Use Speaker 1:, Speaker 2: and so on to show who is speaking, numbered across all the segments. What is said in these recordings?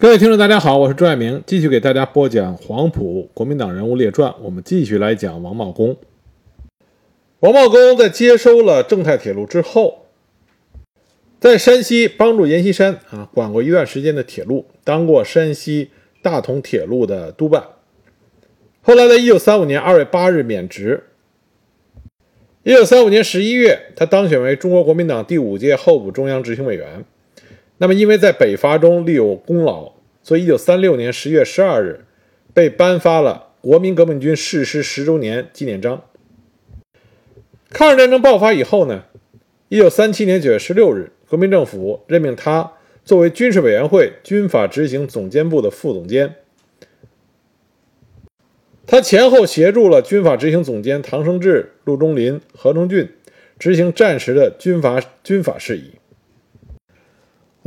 Speaker 1: 各位听众，大家好，我是朱爱明，继续给大家播讲黄埔国民党人物列传。我们继续来讲王茂公。王茂公在接收了正太铁路之后，在山西帮助阎锡山啊管过一段时间的铁路，当过山西大同铁路的督办。后来，在一九三五年二月八日免职。一九三五年十一月，他当选为中国国民党第五届候补中央执行委员。那么，因为在北伐中立有功劳，所以1936年10月12日被颁发了国民革命军誓师十周年纪念章。抗日战争爆发以后呢，1937年9月16日，国民政府任命他作为军事委员会军法执行总监部的副总监。他前后协助了军法执行总监唐生智、陆中麟、何成俊执行战时的军法军法事宜。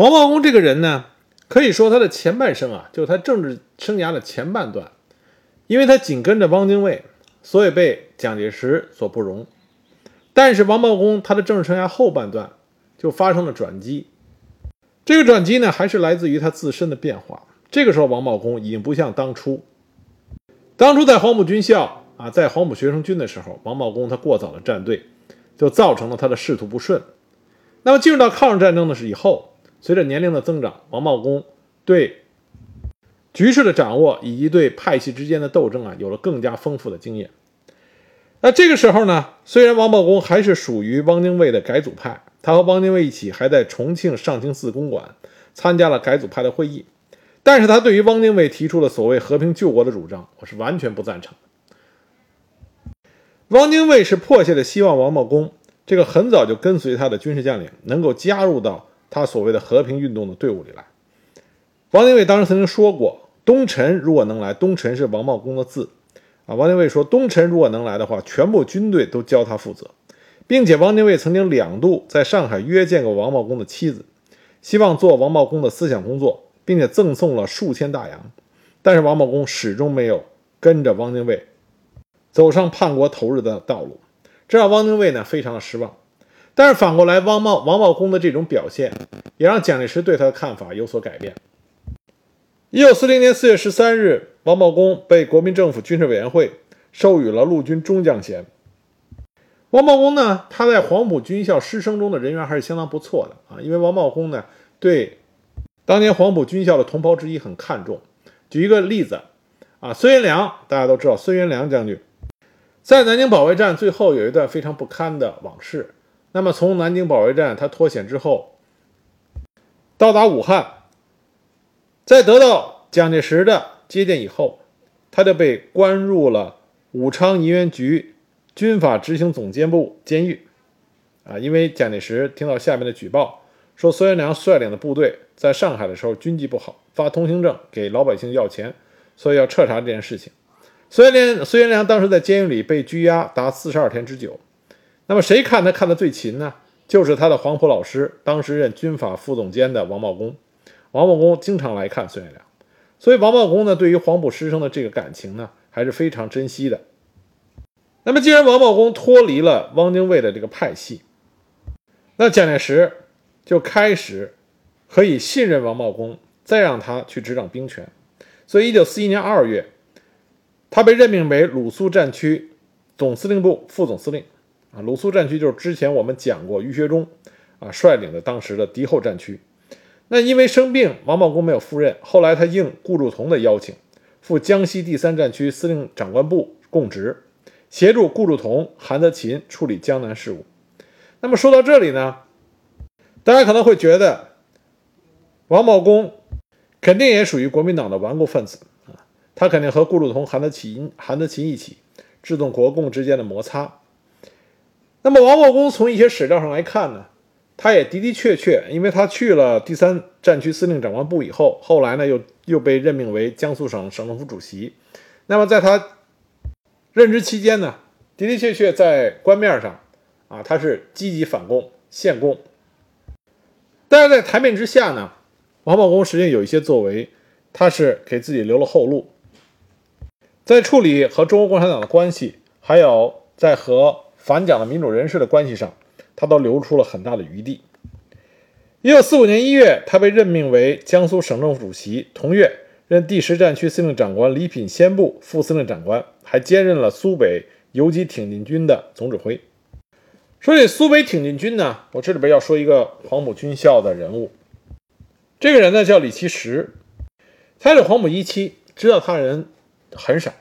Speaker 1: 王茂公这个人呢，可以说他的前半生啊，就是他政治生涯的前半段，因为他紧跟着汪精卫，所以被蒋介石所不容。但是王茂公他的政治生涯后半段就发生了转机，这个转机呢，还是来自于他自身的变化。这个时候，王茂公已经不像当初，当初在黄埔军校啊，在黄埔学生军的时候，王茂公他过早的站队，就造成了他的仕途不顺。那么进入到抗日战争的是以后。随着年龄的增长，王茂公对局势的掌握以及对派系之间的斗争啊，有了更加丰富的经验。那这个时候呢，虽然王茂公还是属于汪精卫的改组派，他和汪精卫一起还在重庆上清寺公馆参加了改组派的会议，但是他对于汪精卫提出的所谓和平救国的主张，我是完全不赞成的。汪精卫是迫切的希望王茂公这个很早就跟随他的军事将领能够加入到。他所谓的和平运动的队伍里来，王精卫当时曾经说过：“东陈如果能来，东陈是王茂公的字啊。”王精卫说：“东陈如果能来的话，全部军队都交他负责，并且王精卫曾经两度在上海约见过王茂公的妻子，希望做王茂公的思想工作，并且赠送了数千大洋。但是王茂公始终没有跟着汪精卫走上叛国投日的道路，这让汪精卫呢非常的失望。但是反过来，王茂王茂公的这种表现，也让蒋介石对他的看法有所改变。一九四零年四月十三日，王茂公被国民政府军事委员会授予了陆军中将衔。王茂公呢，他在黄埔军校师生中的人缘还是相当不错的啊，因为王茂公呢，对当年黄埔军校的同胞之一很看重。举一个例子啊，孙元良，大家都知道，孙元良将军在南京保卫战最后有一段非常不堪的往事。那么，从南京保卫战他脱险之后，到达武汉，在得到蒋介石的接见以后，他就被关入了武昌银元局军法执行总监部监狱。啊，因为蒋介石听到下面的举报，说孙元良率领的部队在上海的时候军纪不好，发通行证给老百姓要钱，所以要彻查这件事情。孙元良孙元良当时在监狱里被拘押达四十二天之久。那么谁看他看的最勤呢？就是他的黄埔老师，当时任军法副总监的王茂公。王茂公经常来看孙元良，所以王茂公呢，对于黄埔师生的这个感情呢，还是非常珍惜的。那么既然王茂公脱离了汪精卫的这个派系，那蒋介石就开始可以信任王茂公，再让他去执掌兵权。所以，一九四一年二月，他被任命为鲁苏战区总司令部副总司令。啊，鲁肃战区就是之前我们讲过于学忠啊率领的当时的敌后战区。那因为生病，王茂公没有赴任。后来他应顾祝同的邀请，赴江西第三战区司令长官部供职，协助顾祝同、韩德勤处理江南事务。那么说到这里呢，大家可能会觉得王茂公肯定也属于国民党的顽固分子啊，他肯定和顾祝同、韩德勤、韩德勤一起制动国共之间的摩擦。那么王茂公从一些史料上来看呢，他也的的确确，因为他去了第三战区司令长官部以后，后来呢又又被任命为江苏省省政府主席。那么在他任职期间呢，的的确确在官面上啊，他是积极反共献共。但是在台面之下呢，王茂公实际上有一些作为，他是给自己留了后路，在处理和中国共产党的关系，还有在和反蒋的民主人士的关系上，他都留出了很大的余地。一九四五年一月，他被任命为江苏省政府主席。同月，任第十战区司令长官、礼品先部副司令长官，还兼任了苏北游击挺进军的总指挥。说起苏北挺进军呢，我这里边要说一个黄埔军校的人物。这个人呢叫李奇石，他是黄埔一期，知道他的人很少。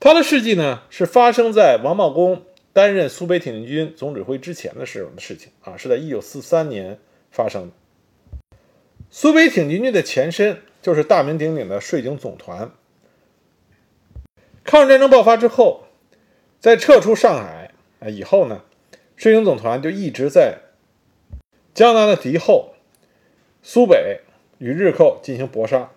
Speaker 1: 他的事迹呢是发生在王茂功担任苏北挺进军总指挥之前的时候的事情啊，是在一九四三年。发生的苏北挺进军的前身就是大名鼎鼎的税警总团。抗日战争爆发之后，在撤出上海啊以后呢，税警总团就一直在江南的敌后苏北与日寇进行搏杀。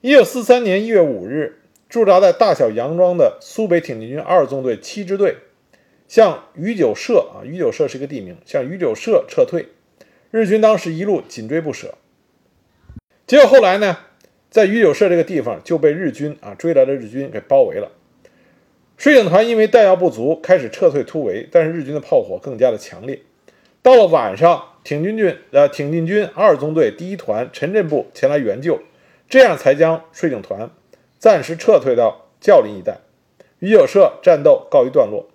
Speaker 1: 一九四三年一月五日，驻扎在大小杨庄的苏北挺进军二纵队七支队向余九社啊，余九社是一个地名，向余九社撤退。日军当时一路紧追不舍，结果后来呢，在余九社这个地方就被日军啊追来的日军给包围了。水警团因为弹药不足，开始撤退突围，但是日军的炮火更加的强烈。到了晚上，挺进军呃挺进军二纵队第一团陈振部前来援救，这样才将水警团暂时撤退到教林一带。与九社战斗告一段落。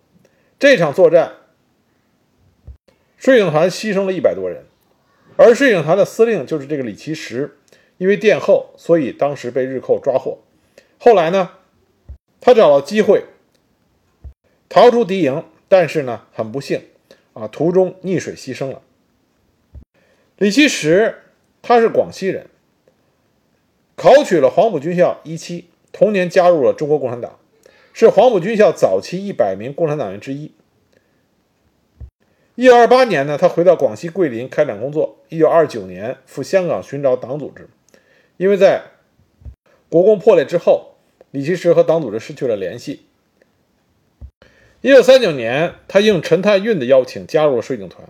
Speaker 1: 这场作战，水警团牺牲了一百多人。而税警团的司令就是这个李奇石，因为殿后，所以当时被日寇抓获。后来呢，他找到机会逃出敌营，但是呢，很不幸啊，途中溺水牺牲了。李奇石他是广西人，考取了黄埔军校一期，同年加入了中国共产党，是黄埔军校早期一百名共产党员之一。一九二八年呢，他回到广西桂林开展工作。一九二九年赴香港寻找党组织，因为在国共破裂之后，李奇时和党组织失去了联系。一九三九年，他应陈太运的邀请加入了税警团。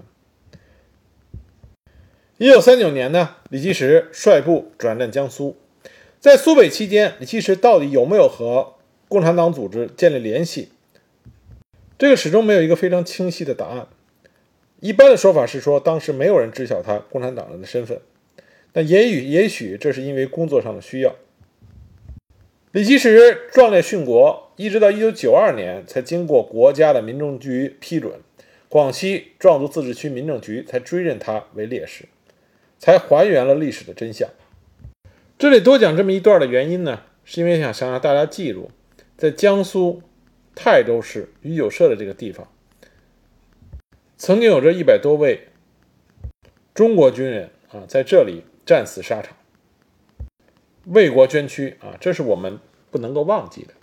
Speaker 1: 一九三九年呢，李奇时率部转战江苏，在苏北期间，李奇时到底有没有和共产党组织建立联系？这个始终没有一个非常清晰的答案。一般的说法是说，当时没有人知晓他共产党人的身份。那也许，也许这是因为工作上的需要。李奇时壮烈殉国，一直到1992年才经过国家的民政局批准，广西壮族自治区民政局才追认他为烈士，才还原了历史的真相。这里多讲这么一段的原因呢，是因为想想让大家记住，在江苏泰州市余九社的这个地方。曾经有着一百多位中国军人啊，在这里战死沙场，为国捐躯啊，这是我们不能够忘记的。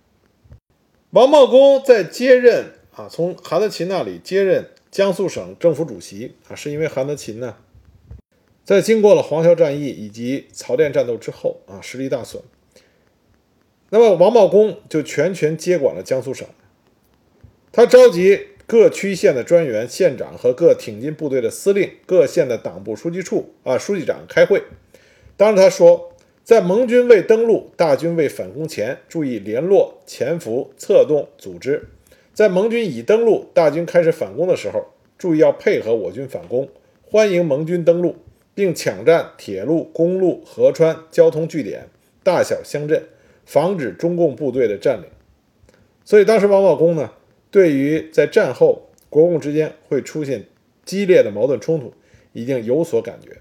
Speaker 1: 王茂功在接任啊，从韩德勤那里接任江苏省政府主席啊，是因为韩德勤呢，在经过了黄桥战役以及曹甸战斗之后啊，实力大损。那么王茂功就全权接管了江苏省，他召集。各区县的专员、县长和各挺进部队的司令、各县的党部书记处啊书记长开会。当时他说，在盟军未登陆、大军未反攻前，注意联络、潜伏、策动、组织；在盟军已登陆、大军开始反攻的时候，注意要配合我军反攻，欢迎盟军登陆，并抢占铁路、公路、河川交通据点、大小乡镇，防止中共部队的占领。所以当时王茂功呢？对于在战后国共之间会出现激烈的矛盾冲突，已经有所感觉。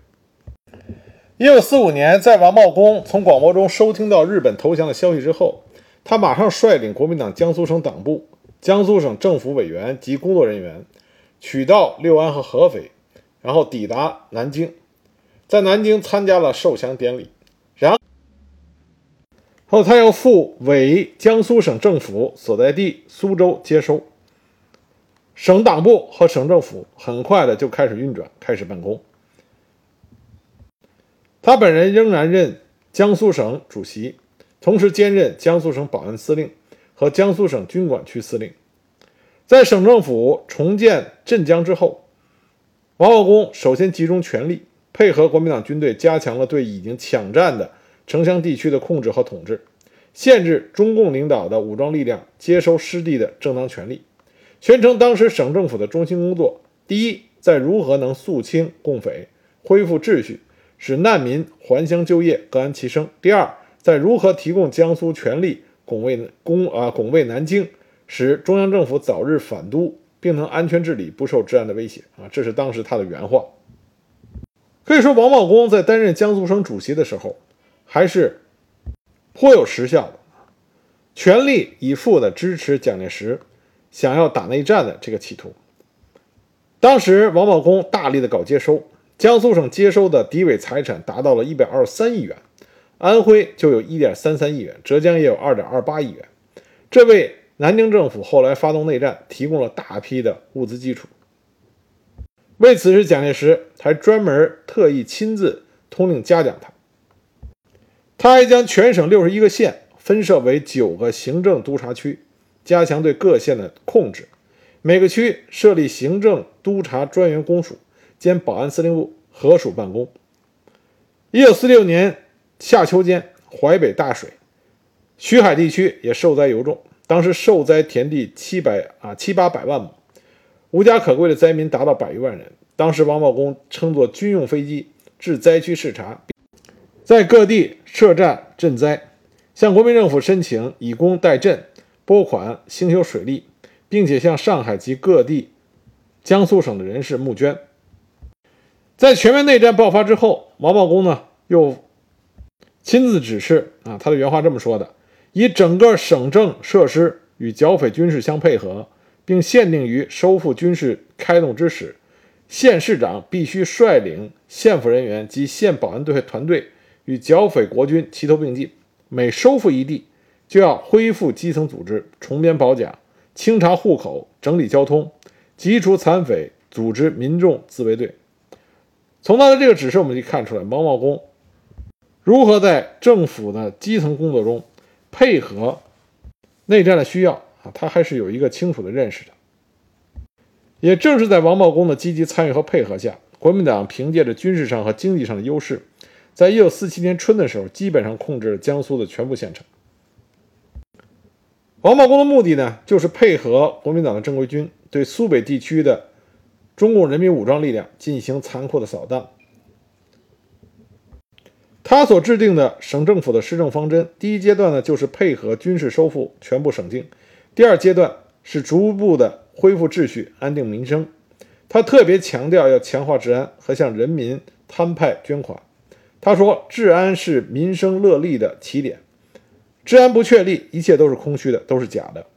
Speaker 1: 一九四五年，在王茂功从广播中收听到日本投降的消息之后，他马上率领国民党江苏省党部、江苏省政府委员及工作人员，取道六安和合肥，然后抵达南京，在南京参加了受降典礼。然后，他又复委江苏省政府所在地苏州接收。省党部和省政府很快的就开始运转，开始办公。他本人仍然任江苏省主席，同时兼任江苏省保安司令和江苏省军管区司令。在省政府重建镇江之后，王茂功首先集中全力配合国民党军队，加强了对已经抢占的。城乡地区的控制和统治，限制中共领导的武装力量接收失地的正当权利，宣称当时省政府的中心工作，第一，在如何能肃清共匪，恢复秩序，使难民还乡就业，各安其生。第二，在如何提供江苏权力拱卫攻啊拱卫南京，使中央政府早日反都，并能安全治理，不受治安的威胁啊，这是当时他的原话。可以说，王茂公在担任江苏省主席的时候，还是颇有实效的，全力以赴地支持蒋介石想要打内战的这个企图。当时，王茂公大力的搞接收，江苏省接收的敌伪财产达到了一百二十三亿元，安徽就有一点三三亿元，浙江也有二点二八亿元，这为南京政府后来发动内战提供了大批的物资基础。为此，是蒋介石还专门特意亲自通令嘉奖他，他还将全省六十一个县分设为九个行政督察区，加强对各县的控制。每个区设立行政督察专员公署兼保安司令部，合署办公。一九四六年夏秋间，淮北大水，徐海地区也受灾尤重。当时受灾田地七百啊七八百万亩，无家可归的灾民达到百余万人。当时王茂公乘坐军用飞机至灾区视察，在各地设站赈灾，向国民政府申请以工代赈，拨款兴修水利。并且向上海及各地江苏省的人士募捐。在全面内战爆发之后，王茂公呢又亲自指示啊，他的原话这么说的：以整个省政设施与剿匪军事相配合，并限定于收复军事开动之时，县市长必须率领县府人员及县保安队团队与剿匪国军齐头并进。每收复一地，就要恢复基层组织，重编保甲。清查户口，整理交通，缉除残匪，组织民众自卫队。从他的这个指示，我们可以看出来，毛茂公如何在政府的基层工作中配合内战的需要他还是有一个清楚的认识的。也正是在王茂公的积极参与和配合下，国民党凭借着军事上和经济上的优势，在一九四七年春的时候，基本上控制了江苏的全部县城。王茂公的目的呢，就是配合国民党的正规军对苏北地区的中共人民武装力量进行残酷的扫荡。他所制定的省政府的施政方针，第一阶段呢，就是配合军事收复全部省境；第二阶段是逐步的恢复秩序、安定民生。他特别强调要强化治安和向人民摊派捐款。他说：“治安是民生乐利的起点。”治安不确立，一切都是空虚的，都是假的。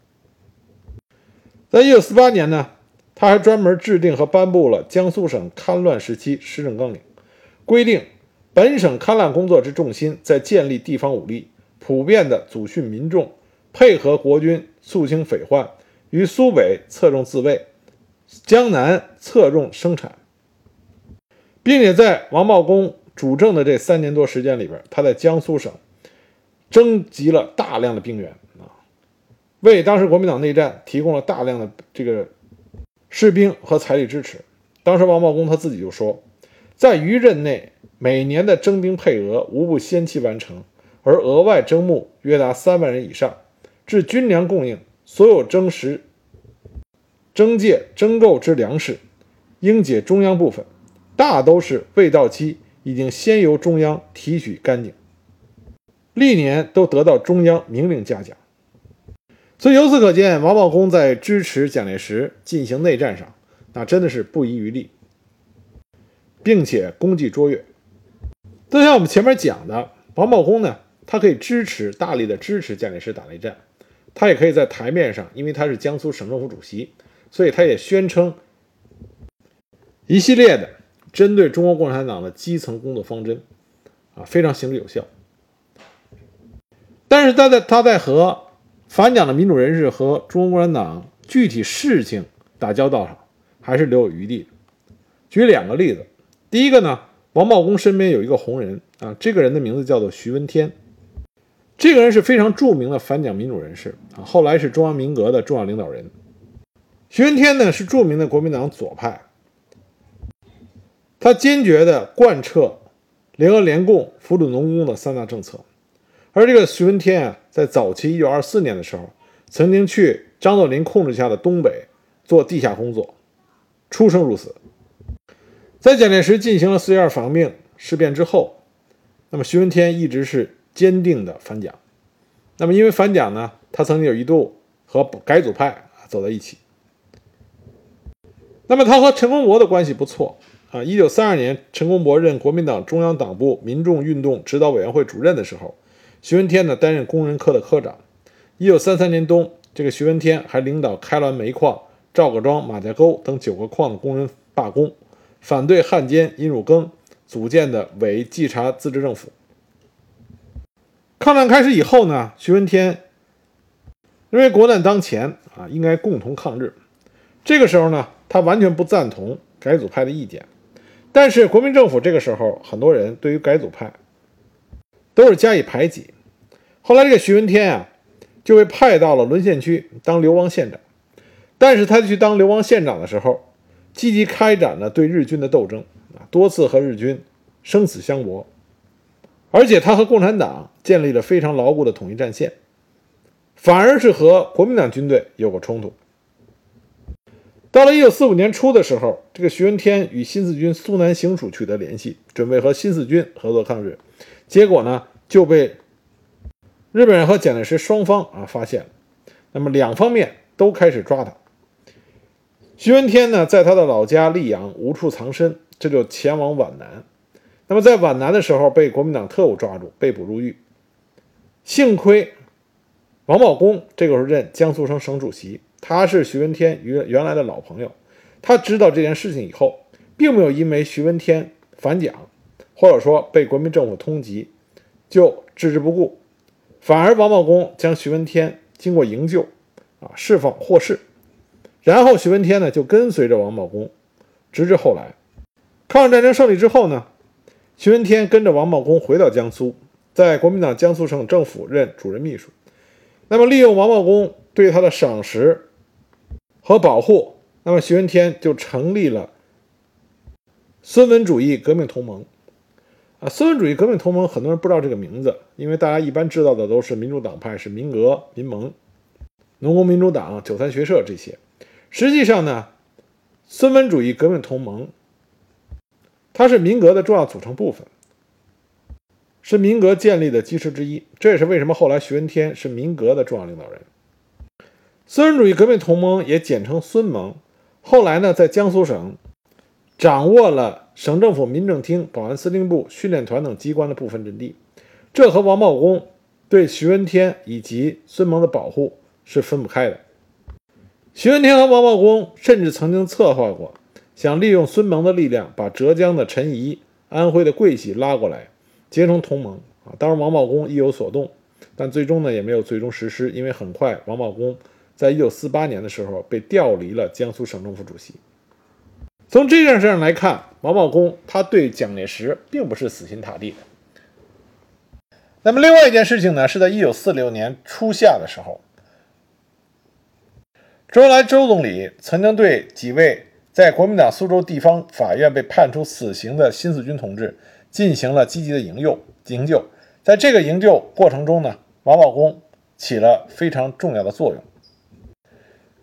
Speaker 1: 在一九四八年呢，他还专门制定和颁布了江苏省戡乱时期施政纲领，规定本省戡乱工作之重心在建立地方武力，普遍的组训民众，配合国军肃清匪患，于苏北侧重自卫，江南侧重生产，并且在王茂公主政的这三年多时间里边，他在江苏省。征集了大量的兵员啊，为当时国民党内战提供了大量的这个士兵和财力支持。当时王茂公他自己就说，在余任内，每年的征兵配额无不先期完成，而额外征募约达三万人以上。至军粮供应，所有征实、征借、征购之粮食，应解中央部分，大都是未到期，已经先由中央提取干净。历年都得到中央明令嘉奖，所以由此可见，王茂公在支持蒋介石进行内战上，那真的是不遗余力，并且功绩卓越。就像我们前面讲的，王茂公呢，他可以支持大力的支持蒋介石打内战，他也可以在台面上，因为他是江苏省政府主席，所以他也宣称一系列的针对中国共产党的基层工作方针，啊，非常行之有效。但是他在他在和反蒋的民主人士和中国共产党具体事情打交道上，还是留有余地。举两个例子，第一个呢，王茂公身边有一个红人啊，这个人的名字叫做徐文天，这个人是非常著名的反蒋民主人士啊，后来是中央民革的重要领导人。徐文天呢是著名的国民党左派，他坚决地贯彻联俄联共、扶助农工的三大政策。而这个徐文天啊，在早期一九二四年的时候，曾经去张作霖控制下的东北做地下工作，出生入死。在蒋介石进行了四一二反革命事变之后，那么徐文天一直是坚定的反蒋。那么因为反蒋呢，他曾经有一度和改组派走在一起。那么他和陈公博的关系不错啊。一九三二年，陈公博任国民党中央党部民众运动指导委员会主任的时候，徐闻天呢担任工人科的科长。一九三三年冬，这个徐闻天还领导开滦煤矿、赵各庄、马家沟等九个矿的工人罢工。反对汉奸殷汝耕组建的伪稽查自治政府。抗战开始以后呢，徐闻天认为国难当前啊，应该共同抗日。这个时候呢，他完全不赞同改组派的意见。但是国民政府这个时候很多人对于改组派都是加以排挤。后来这个徐闻天啊，就被派到了沦陷区当流亡县长。但是他去当流亡县长的时候。积极开展了对日军的斗争啊，多次和日军生死相搏，而且他和共产党建立了非常牢固的统一战线，反而是和国民党军队有过冲突。到了一九四五年初的时候，这个徐闻天与新四军苏南行署取得联系，准备和新四军合作抗日，结果呢就被日本人和蒋介石双方啊发现了，那么两方面都开始抓他。徐文天呢，在他的老家溧阳无处藏身，这就前往皖南。那么在皖南的时候，被国民党特务抓住，被捕入狱。幸亏王茂功这个时候任江苏省省主席，他是徐闻天原原来的老朋友，他知道这件事情以后，并没有因为徐闻天反蒋，或者说被国民政府通缉，就置之不顾，反而王茂公将徐闻天经过营救，啊，释放获释。然后徐闻天呢就跟随着王茂公，直至后来抗日战争胜利之后呢，徐闻天跟着王茂公回到江苏，在国民党江苏省政府任主任秘书。那么利用王茂公对他的赏识和保护，那么徐闻天就成立了孙文主义革命同盟。啊，孙文主义革命同盟很多人不知道这个名字，因为大家一般知道的都是民主党派，是民革、民盟、农工民主党、九三学社这些。实际上呢，孙文主义革命同盟，它是民革的重要组成部分，是民革建立的基石之一。这也是为什么后来徐闻天是民革的重要领导人。孙文主义革命同盟也简称孙盟。后来呢，在江苏省掌握了省政府民政厅、保安司令部、训练团等机关的部分阵地，这和王茂公对徐闻天以及孙盟的保护是分不开的。徐闻天和王茂公甚至曾经策划过，想利用孙盟的力量，把浙江的陈仪、安徽的桂喜拉过来，结成同盟啊。当然，王茂公意有所动，但最终呢也没有最终实施，因为很快王茂公在一九四八年的时候被调离了江苏省政府主席。从这件事上来看，王茂公他对蒋介石并不是死心塌地的。那么，另外一件事情呢，是在一九四六年初夏的时候。周恩来周总理曾经对几位在国民党苏州地方法院被判处死刑的新四军同志进行了积极的营救。营救，在这个营救过程中呢，王茂公起了非常重要的作用。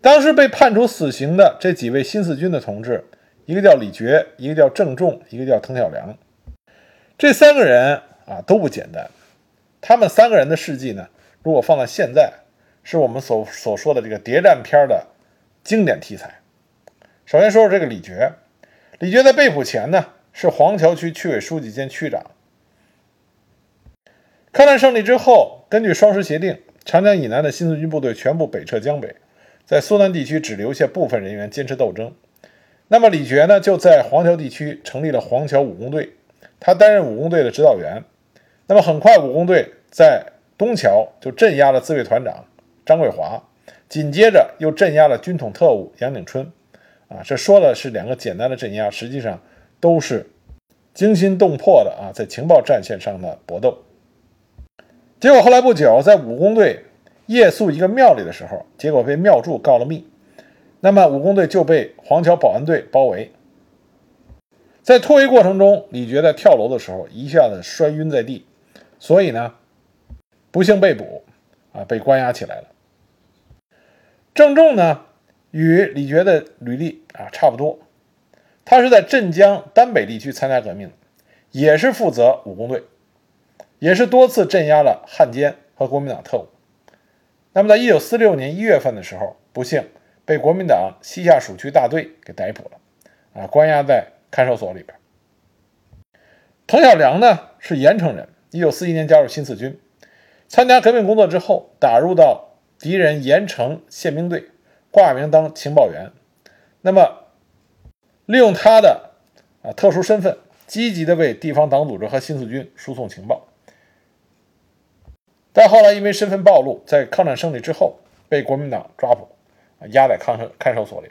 Speaker 1: 当时被判处死刑的这几位新四军的同志，一个叫李觉，一个叫郑重，一个叫滕小良，这三个人啊都不简单。他们三个人的事迹呢，如果放在现在。是我们所所说的这个谍战片的经典题材。首先说说这个李觉，李觉在被捕前呢是黄桥区区委书记兼区长。抗战胜利之后，根据双十协定，长江以南的新四军部队全部北撤江北，在苏南地区只留下部分人员坚持斗争。那么李觉呢就在黄桥地区成立了黄桥武工队，他担任武工队的指导员。那么很快武工队在东桥就镇压了自卫团长。张桂华紧接着又镇压了军统特务杨景春，啊，这说的是两个简单的镇压，实际上都是惊心动魄的啊，在情报战线上的搏斗。结果后来不久，在武工队夜宿一个庙里的时候，结果被庙祝告了密，那么武工队就被黄桥保安队包围。在突围过程中，李觉在跳楼的时候一下子摔晕在地，所以呢，不幸被捕，啊，被关押起来了。郑重呢，与李觉的履历啊差不多，他是在镇江丹北地区参加革命，也是负责武工队，也是多次镇压了汉奸和国民党特务。那么，在一九四六年一月份的时候，不幸被国民党西夏属区大队给逮捕了，啊，关押在看守所里边。滕小良呢是盐城人，一九四一年加入新四军，参加革命工作之后，打入到敌人盐城宪兵队，挂名当情报员。那么，利用他的啊特殊身份，积极的为地方党组织和新四军输送情报。但后来因为身份暴露，在抗战胜利之后被国民党抓捕，押在看守看守所里。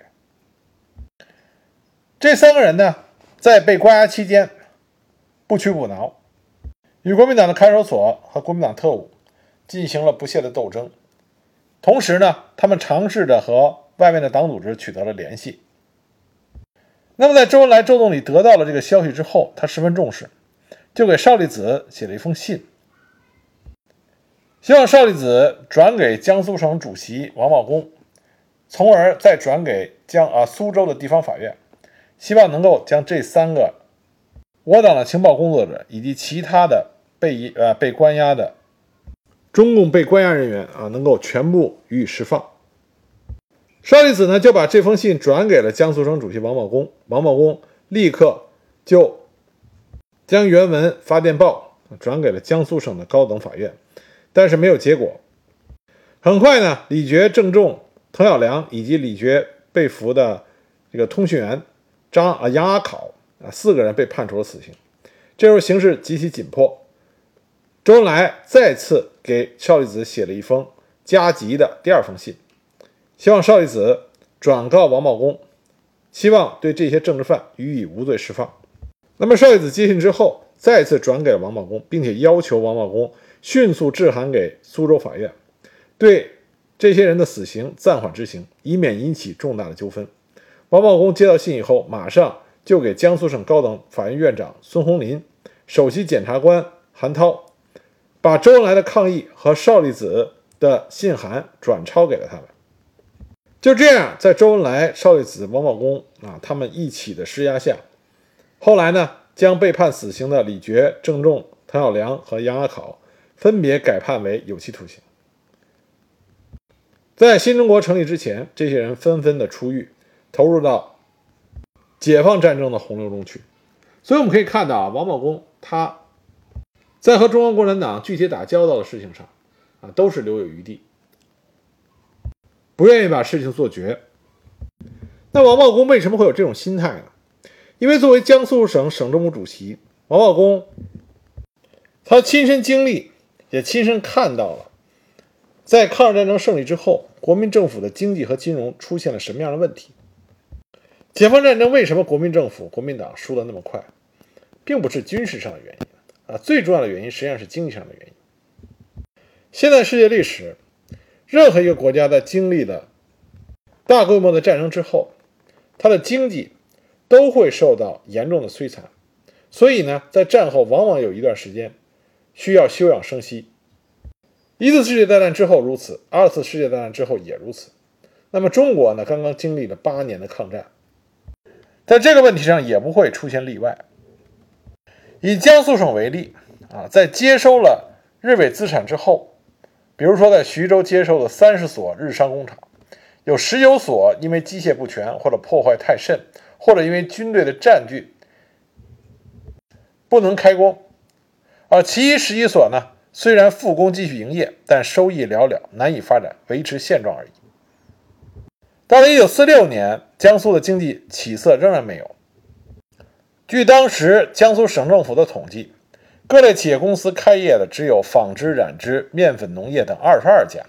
Speaker 1: 这三个人呢，在被关押期间不屈不挠，与国民党的看守所和国民党特务进行了不懈的斗争。同时呢，他们尝试着和外面的党组织取得了联系。那么，在周恩来周总理得到了这个消息之后，他十分重视，就给邵力子写了一封信。希望邵力子转给江苏省主席王茂公，从而再转给江啊苏州的地方法院，希望能够将这三个我党的情报工作者以及其他的被呃被关押的中共被关押人员啊，能够全部予以释放。邵力子呢就把这封信转给了江苏省主席王茂公，王茂公立刻就将原文发电报转给了江苏省的高等法院。但是没有结果。很快呢，李觉、郑重、滕小良以及李觉被俘的这个通讯员张啊杨阿考啊四个人被判处了死刑。这时候形势极其紧迫，周恩来再次给邵力子写了一封加急的第二封信，希望邵力子转告王茂公，希望对这些政治犯予以无罪释放。那么邵力子接信之后，再次转给王茂公，并且要求王茂公。迅速致函给苏州法院，对这些人的死刑暂缓执行，以免引起重大的纠纷。王茂公接到信以后，马上就给江苏省高等法院院长孙洪林、首席检察官韩涛，把周恩来的抗议和邵力子的信函转抄给了他们。就这样，在周恩来、邵力子、王宝公啊他们一起的施压下，后来呢，将被判死刑的李觉、郑重、滕小良和杨阿考。分别改判为有期徒刑。在新中国成立之前，这些人纷纷的出狱，投入到解放战争的洪流中去。所以我们可以看到啊，王宝公他在和中国共产党具体打交道的事情上啊，都是留有余地，不愿意把事情做绝。那王茂公为什么会有这种心态呢？因为作为江苏省省政府主席，王茂公他亲身经历。也亲身看到了，在抗日战争胜利之后，国民政府的经济和金融出现了什么样的问题？解放战争为什么国民政府、国民党输得那么快，并不是军事上的原因啊，最重要的原因实际上是经济上的原因。现在世界历史，任何一个国家在经历了大规模的战争之后，它的经济都会受到严重的摧残，所以呢，在战后往往有一段时间。需要休养生息。一次世界大战之后如此，二次世界大战之后也如此。那么中国呢？刚刚经历了八年的抗战，在这个问题上也不会出现例外。以江苏省为例啊，在接收了日伪资产之后，比如说在徐州接收的三十所日商工厂，有十有所因为机械不全或者破坏太甚，或者因为军队的占据不能开工。而其余十一所呢，虽然复工继续营业，但收益寥寥，难以发展，维持现状而已。到了一九四六年，江苏的经济起色仍然没有。据当时江苏省政府的统计，各类企业公司开业的只有纺织、染织、面粉、农业等二十二家，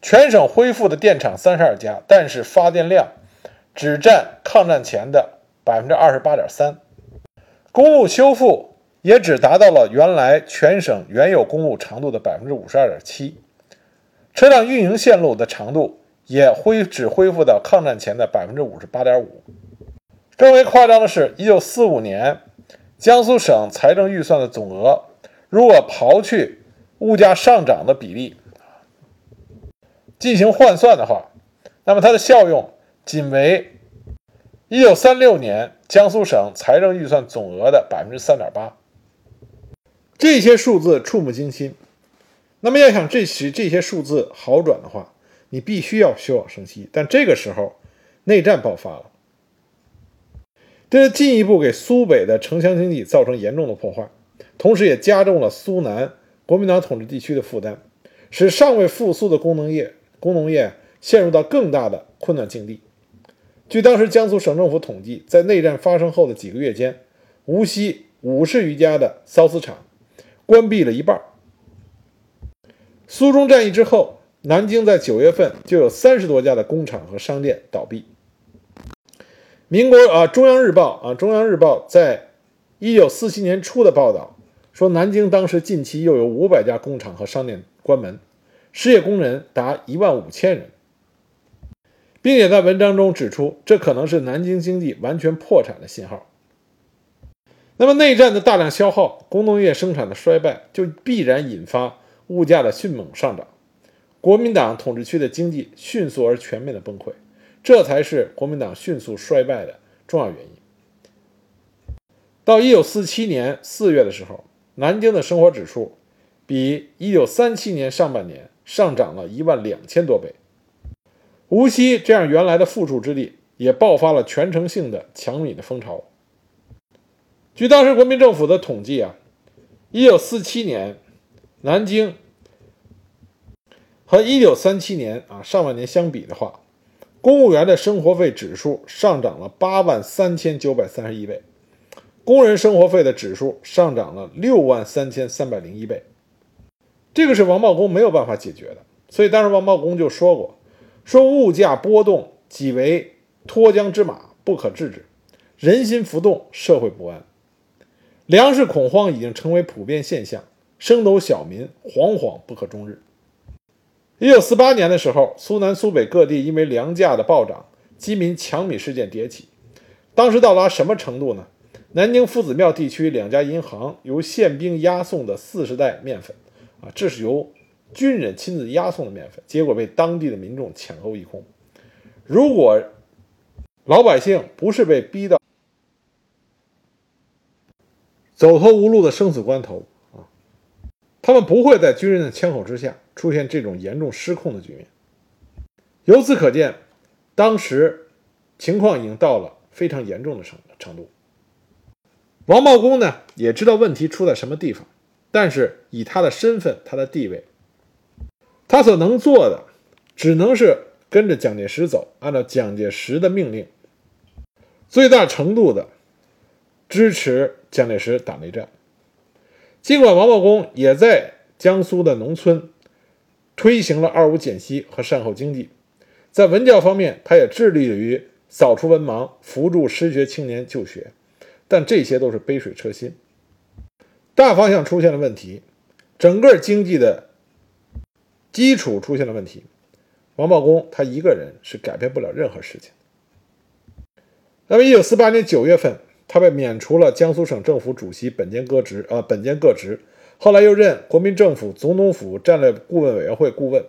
Speaker 1: 全省恢复的电厂三十二家，但是发电量只占抗战前的百分之二十八点三，公路修复。也只达到了原来全省原有公路长度的百分之五十二点七，车辆运营线路的长度也恢只恢复到抗战前的百分之五十八点五。更为夸张的是，一九四五年江苏省财政预算的总额，如果刨去物价上涨的比例进行换算的话，那么它的效用仅为一九三六年，江苏省财政预算总额的百分之三点八。这些数字触目惊心。那么，要想这使这些数字好转的话，你必须要休养生息。但这个时候，内战爆发了，这进一步给苏北的城乡经济造成严重的破坏，同时也加重了苏南国民党统治地区的负担，使尚未复苏的工农业、工农业陷入到更大的困难境地。据当时江苏省政府统计，在内战发生后的几个月间，无锡五十余家的缫丝厂关闭了一半。苏中战役之后，南京在九月份就有三十多家的工厂和商店倒闭。民国啊，《中央日报》啊，《中央日报》在一九四七年初的报道说，南京当时近期又有五百家工厂和商店关门，失业工人达一万五千人。并且在文章中指出，这可能是南京经济完全破产的信号。那么，内战的大量消耗，工农业生产的衰败，就必然引发物价的迅猛上涨，国民党统治区的经济迅速而全面的崩溃，这才是国民党迅速衰败的重要原因。到一九四七年四月的时候，南京的生活指数比一九三七年上半年上涨了一万两千多倍。无锡这样原来的富庶之地，也爆发了全城性的抢米的风潮。据当时国民政府的统计啊，一九四七年南京和一九三七年啊上半年相比的话，公务员的生活费指数上涨了八万三千九百三十一倍，工人生活费的指数上涨了六万三千三百零一倍。这个是王茂公没有办法解决的，所以当时王茂公就说过。说物价波动即为脱缰之马，不可制止；人心浮动，社会不安，粮食恐慌已经成为普遍现象，升斗小民惶惶不可终日。一九四八年的时候，苏南、苏北各地因为粮价的暴涨，饥民抢米事件迭起。当时到达什么程度呢？南京夫子庙地区两家银行由宪兵押送的四十袋面粉，啊，这是由。军人亲自押送的面粉，结果被当地的民众抢购一空。如果老百姓不是被逼到走投无路的生死关头，他们不会在军人的枪口之下出现这种严重失控的局面。由此可见，当时情况已经到了非常严重的程程度。王茂公呢，也知道问题出在什么地方，但是以他的身份，他的地位。他所能做的，只能是跟着蒋介石走，按照蒋介石的命令，最大程度的支持蒋介石打内战。尽管王茂公也在江苏的农村推行了二五减息和善后经济，在文教方面，他也致力于扫除文盲，扶助失学青年就学，但这些都是杯水车薪。大方向出现了问题，整个经济的。基础出现了问题，王茂公他一个人是改变不了任何事情。那么，一九四八年九月份，他被免除了江苏省政府主席本兼各职，啊，本兼各职。后来又任国民政府总统府战略顾问委员会顾问、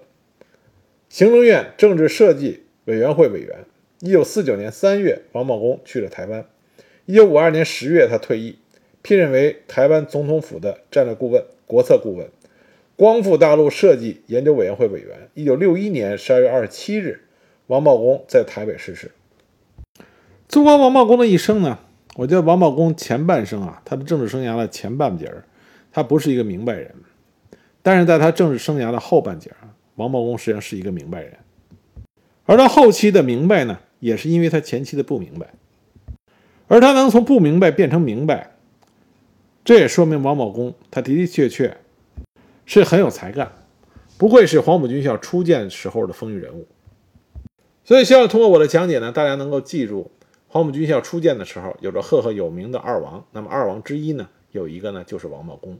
Speaker 1: 行政院政治设计委员会委员。一九四九年三月，王茂公去了台湾。一九五二年十月，他退役，聘任为台湾总统府的战略顾问、国策顾问。光复大陆设计研究委员会委员。一九六一年十二月二十七日，王茂公在台北逝世。纵观王茂公的一生呢，我觉得王茂公前半生啊，他的政治生涯的前半截儿，他不是一个明白人；但是在他政治生涯的后半截儿，王茂公实际上是一个明白人。而他后期的明白呢，也是因为他前期的不明白。而他能从不明白变成明白，这也说明王茂公他的的确确。是很有才干，不愧是黄埔军校初建时候的风云人物。所以，希望通过我的讲解呢，大家能够记住黄埔军校初建的时候有着赫赫有名的二王。那么，二王之一呢，有一个呢就是王茂公。